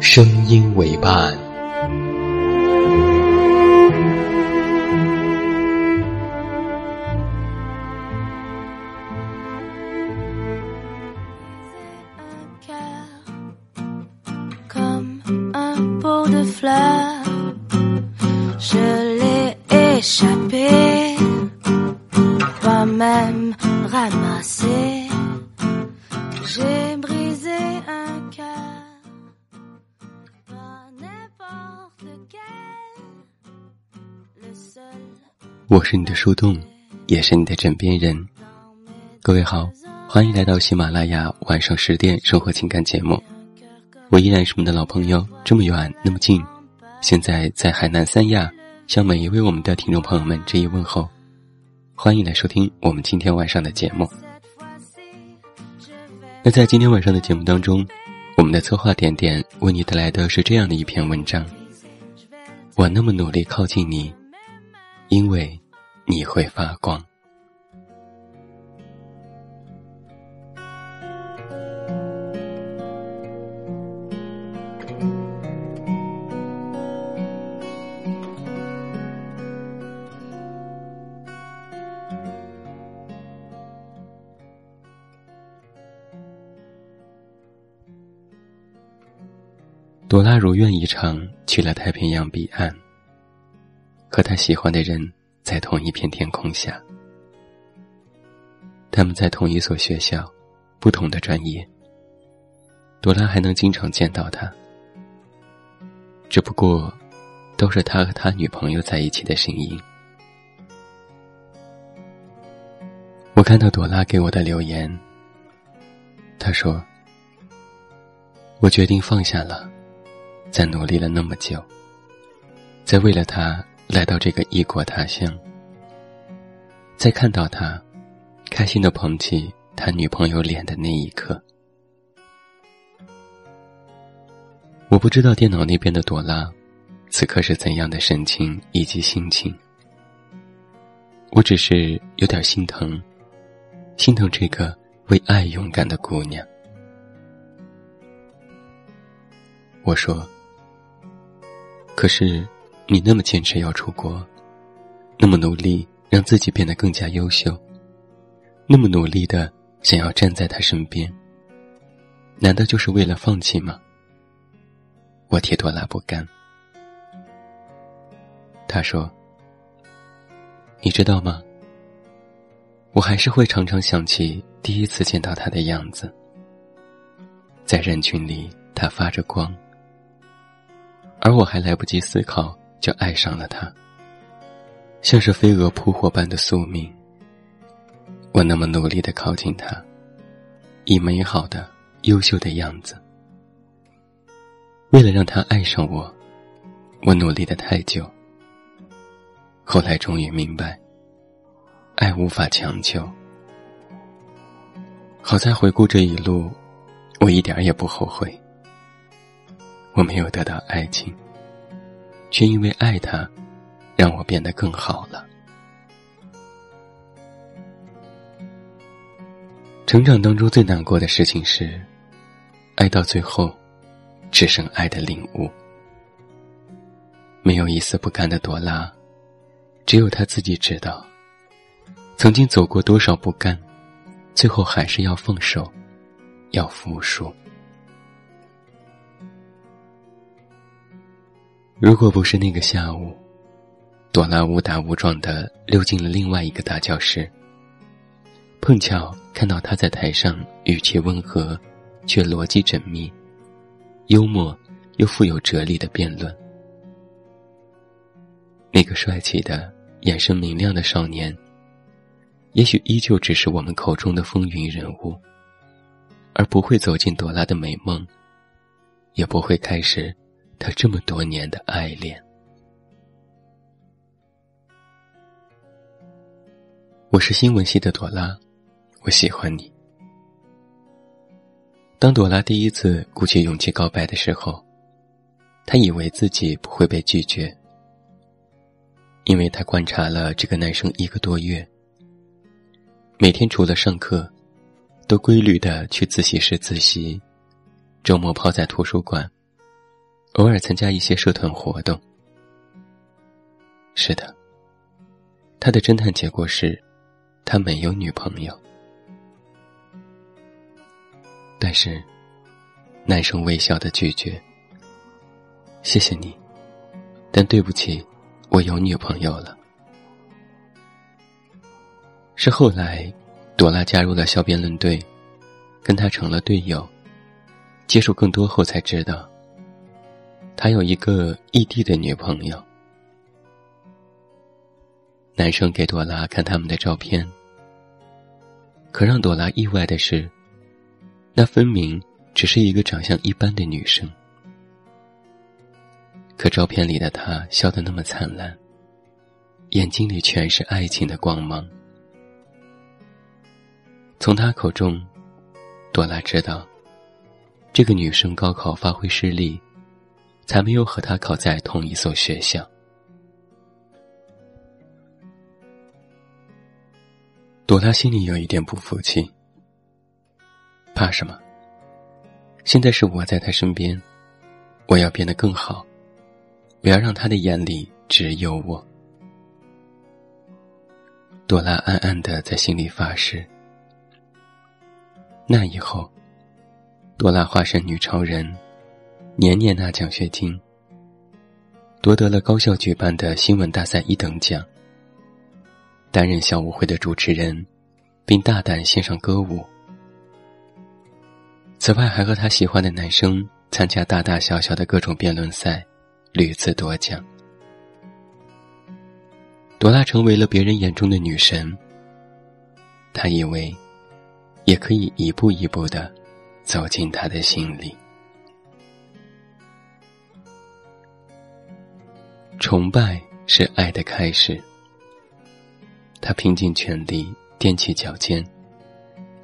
声音为伴。我是你的树洞，也是你的枕边人。各位好，欢迎来到喜马拉雅晚上十点生活情感节目。我依然是我们的老朋友，这么远那么近，现在在海南三亚，向每一位我们的听众朋友们致以问候。欢迎来收听我们今天晚上的节目。那在今天晚上的节目当中，我们的策划点点为你带来的是这样的一篇文章：我那么努力靠近你。因为你会发光。朵拉如愿以偿去了太平洋彼岸。和他喜欢的人在同一片天空下，他们在同一所学校，不同的专业。朵拉还能经常见到他，只不过都是他和他女朋友在一起的声音。我看到朵拉给我的留言，他说：“我决定放下了，在努力了那么久，在为了他。”来到这个异国他乡，在看到他开心的捧起他女朋友脸的那一刻，我不知道电脑那边的朵拉此刻是怎样的神情以及心情。我只是有点心疼，心疼这个为爱勇敢的姑娘。我说：“可是。”你那么坚持要出国，那么努力让自己变得更加优秀，那么努力的想要站在他身边，难道就是为了放弃吗？我替多拉不甘。他说：“你知道吗？我还是会常常想起第一次见到他的样子，在人群里他发着光，而我还来不及思考。”就爱上了他，像是飞蛾扑火般的宿命。我那么努力的靠近他，以美好的、优秀的样子，为了让他爱上我，我努力的太久。后来终于明白，爱无法强求。好在回顾这一路，我一点也不后悔。我没有得到爱情。却因为爱他，让我变得更好了。成长当中最难过的事情是，爱到最后，只剩爱的领悟。没有一丝不甘的朵拉，只有他自己知道，曾经走过多少不甘，最后还是要放手，要服输。如果不是那个下午，朵拉误打误撞的溜进了另外一个大教室，碰巧看到他在台上语气温和，却逻辑缜密，幽默又富有哲理的辩论。那个帅气的、眼神明亮的少年，也许依旧只是我们口中的风云人物，而不会走进朵拉的美梦，也不会开始。他这么多年的爱恋，我是新闻系的朵拉，我喜欢你。当朵拉第一次鼓起勇气告白的时候，她以为自己不会被拒绝，因为她观察了这个男生一个多月，每天除了上课，都规律的去自习室自习，周末泡在图书馆。偶尔参加一些社团活动。是的，他的侦探结果是，他没有女朋友。但是，男生微笑的拒绝：“谢谢你，但对不起，我有女朋友了。”是后来，朵拉加入了小辩论队，跟他成了队友。接触更多后才知道。他有一个异地的女朋友。男生给朵拉看他们的照片，可让朵拉意外的是，那分明只是一个长相一般的女生。可照片里的她笑得那么灿烂，眼睛里全是爱情的光芒。从他口中，朵拉知道，这个女生高考发挥失利。才没有和他考在同一所学校。朵拉心里有一点不服气，怕什么？现在是我在他身边，我要变得更好，我要让他的眼里只有我。朵拉暗暗的在心里发誓。那以后，朵拉化身女超人。年年拿奖学金，夺得了高校举办的新闻大赛一等奖，担任校舞会的主持人，并大胆献上歌舞。此外，还和他喜欢的男生参加大大小小的各种辩论赛，屡次夺奖。朵拉成为了别人眼中的女神。他以为，也可以一步一步的走进他的心里。崇拜是爱的开始。他拼尽全力踮起脚尖，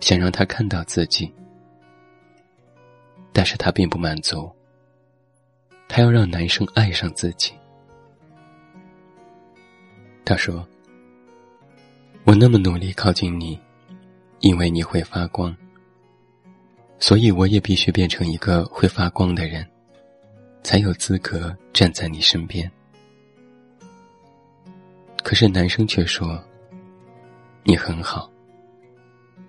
想让他看到自己，但是他并不满足。他要让男生爱上自己。他说：“我那么努力靠近你，因为你会发光，所以我也必须变成一个会发光的人，才有资格站在你身边。”可是男生却说：“你很好。”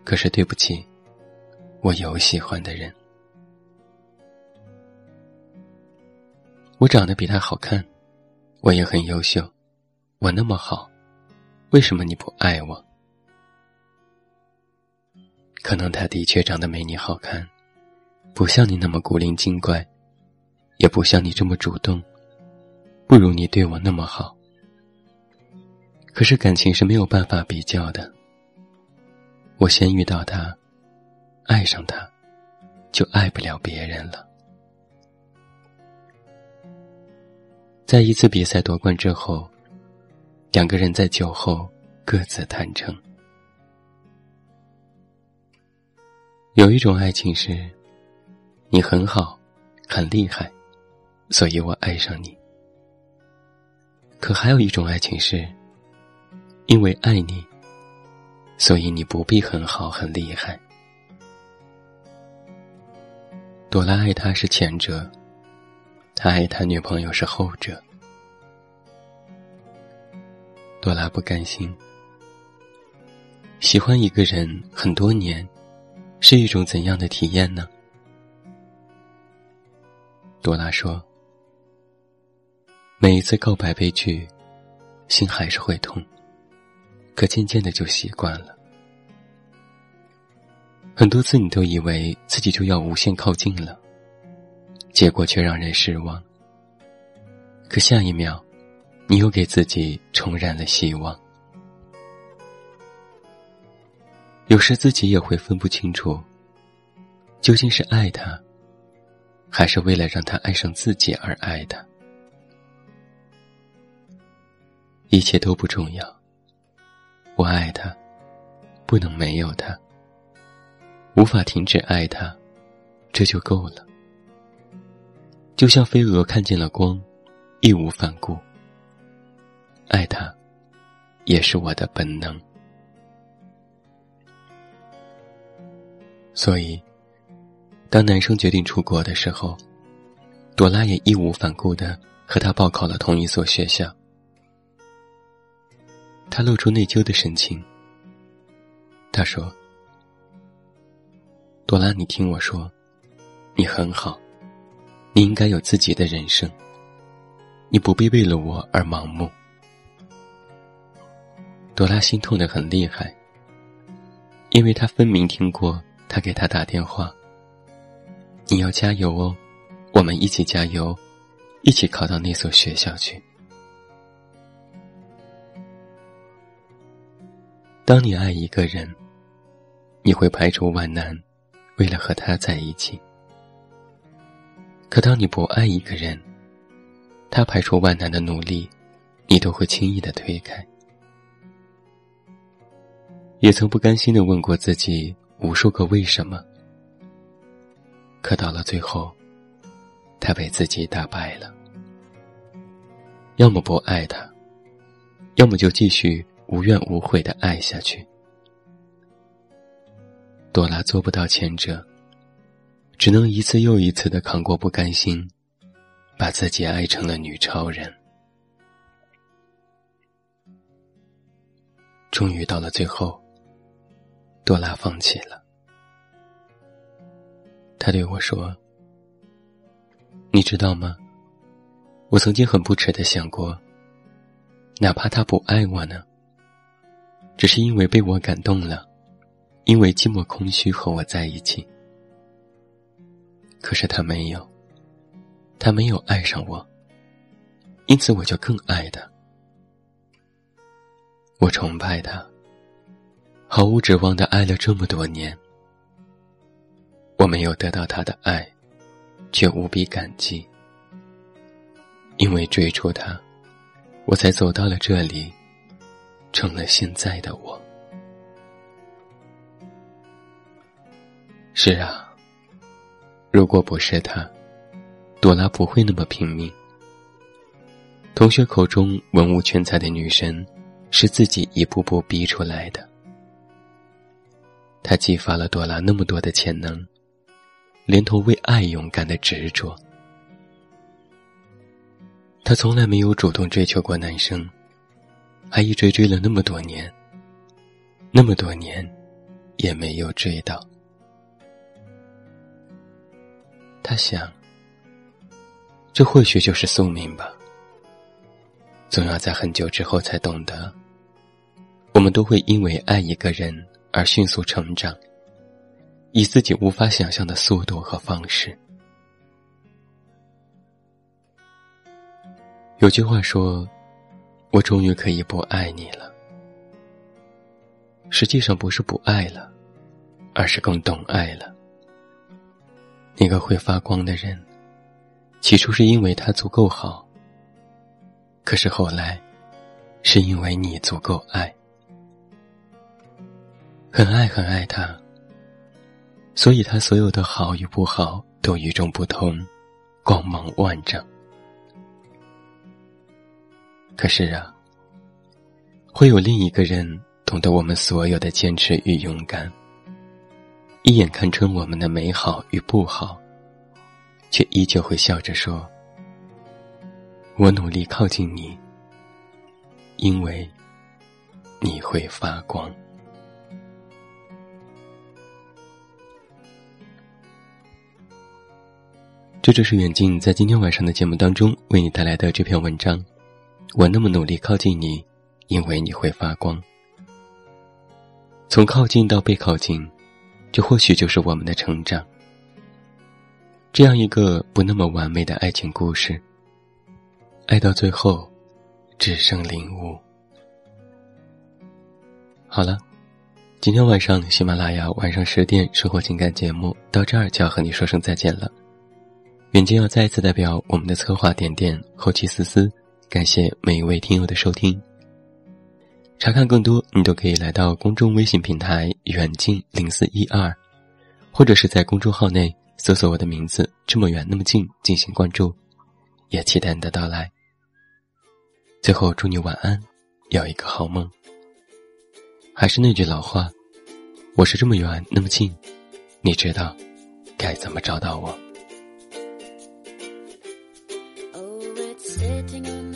可是对不起，我有喜欢的人。我长得比他好看，我也很优秀，我那么好，为什么你不爱我？可能他的确长得没你好看，不像你那么古灵精怪，也不像你这么主动，不如你对我那么好。可是感情是没有办法比较的。我先遇到他，爱上他，就爱不了别人了。在一次比赛夺冠之后，两个人在酒后各自坦诚：有一种爱情是，你很好，很厉害，所以我爱上你；可还有一种爱情是。因为爱你，所以你不必很好很厉害。朵拉爱他是前者，他爱他女朋友是后者。朵拉不甘心，喜欢一个人很多年，是一种怎样的体验呢？朵拉说：“每一次告白被拒，心还是会痛，可渐渐的就习惯了。很多次你都以为自己就要无限靠近了，结果却让人失望。可下一秒，你又给自己重燃了希望。有时自己也会分不清楚，究竟是爱他，还是为了让他爱上自己而爱他。一切都不重要，我爱他，不能没有他。无法停止爱他，这就够了。就像飞蛾看见了光，义无反顾。爱他，也是我的本能。所以，当男生决定出国的时候，朵拉也义无反顾的和他报考了同一所学校。他露出内疚的神情。他说。朵拉，你听我说，你很好，你应该有自己的人生。你不必为了我而盲目。朵拉心痛的很厉害，因为她分明听过他给她打电话。你要加油哦，我们一起加油，一起考到那所学校去。当你爱一个人，你会排除万难。为了和他在一起，可当你不爱一个人，他排除万难的努力，你都会轻易的推开。也曾不甘心的问过自己无数个为什么，可到了最后，他被自己打败了。要么不爱他，要么就继续无怨无悔的爱下去。朵拉做不到前者，只能一次又一次的扛过不甘心，把自己爱成了女超人。终于到了最后，朵拉放弃了。他对我说：“你知道吗？我曾经很不耻的想过，哪怕他不爱我呢，只是因为被我感动了。”因为寂寞空虚和我在一起，可是他没有，他没有爱上我，因此我就更爱他。我崇拜他，毫无指望的爱了这么多年，我没有得到他的爱，却无比感激。因为追逐他，我才走到了这里，成了现在的我。是啊，如果不是他，朵拉不会那么拼命。同学口中文武全才的女神，是自己一步步逼出来的。他激发了朵拉那么多的潜能，连同为爱勇敢的执着。他从来没有主动追求过男生，还一追追了那么多年，那么多年，也没有追到。他想，这或许就是宿命吧。总要在很久之后才懂得，我们都会因为爱一个人而迅速成长，以自己无法想象的速度和方式。有句话说：“我终于可以不爱你了。”实际上不是不爱了，而是更懂爱了。那个会发光的人，起初是因为他足够好。可是后来，是因为你足够爱，很爱很爱他，所以他所有的好与不好都与众不同，光芒万丈。可是啊，会有另一个人懂得我们所有的坚持与勇敢。一眼看穿我们的美好与不好，却依旧会笑着说：“我努力靠近你，因为你会发光。”这就是远近在今天晚上的节目当中为你带来的这篇文章。我那么努力靠近你，因为你会发光。从靠近到被靠近，这或许就是我们的成长。这样一个不那么完美的爱情故事，爱到最后，只剩领悟。好了，今天晚上喜马拉雅晚上十点生活情感节目到这儿就要和你说声再见了。远近要再一次代表我们的策划点点、后期思思，感谢每一位听友的收听。查看更多，你都可以来到公众微信平台“远近零四一二”，或者是在公众号内搜索我的名字“这么远那么近”进行关注，也期待你的到来。最后，祝你晚安，有一个好梦。还是那句老话，我是这么远那么近，你知道该怎么找到我。rushes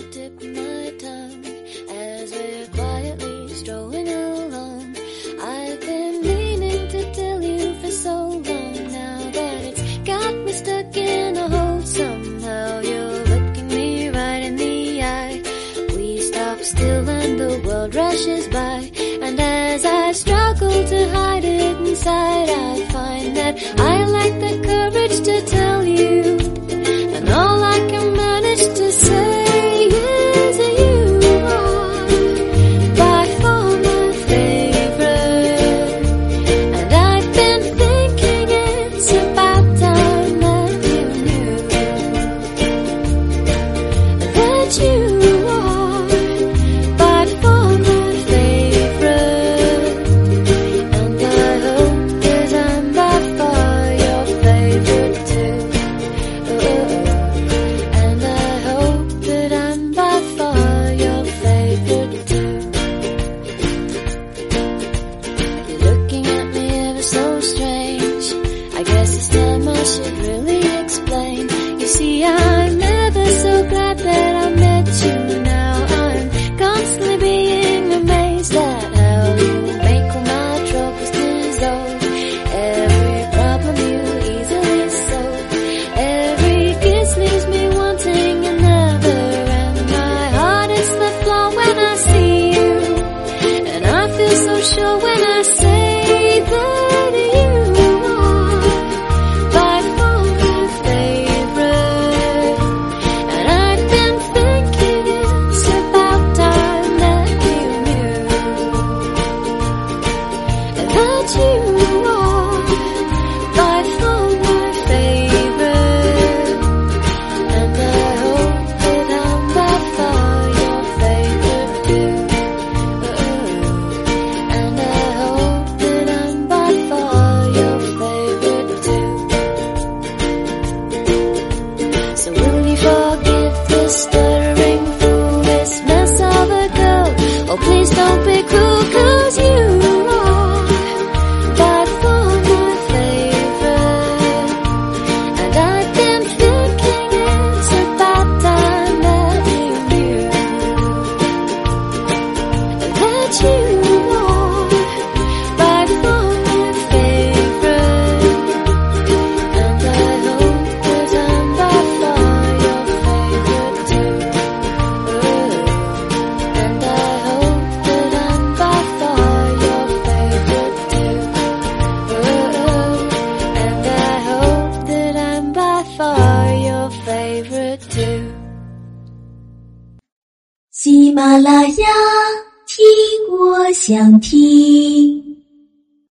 啦啦呀，听我想听。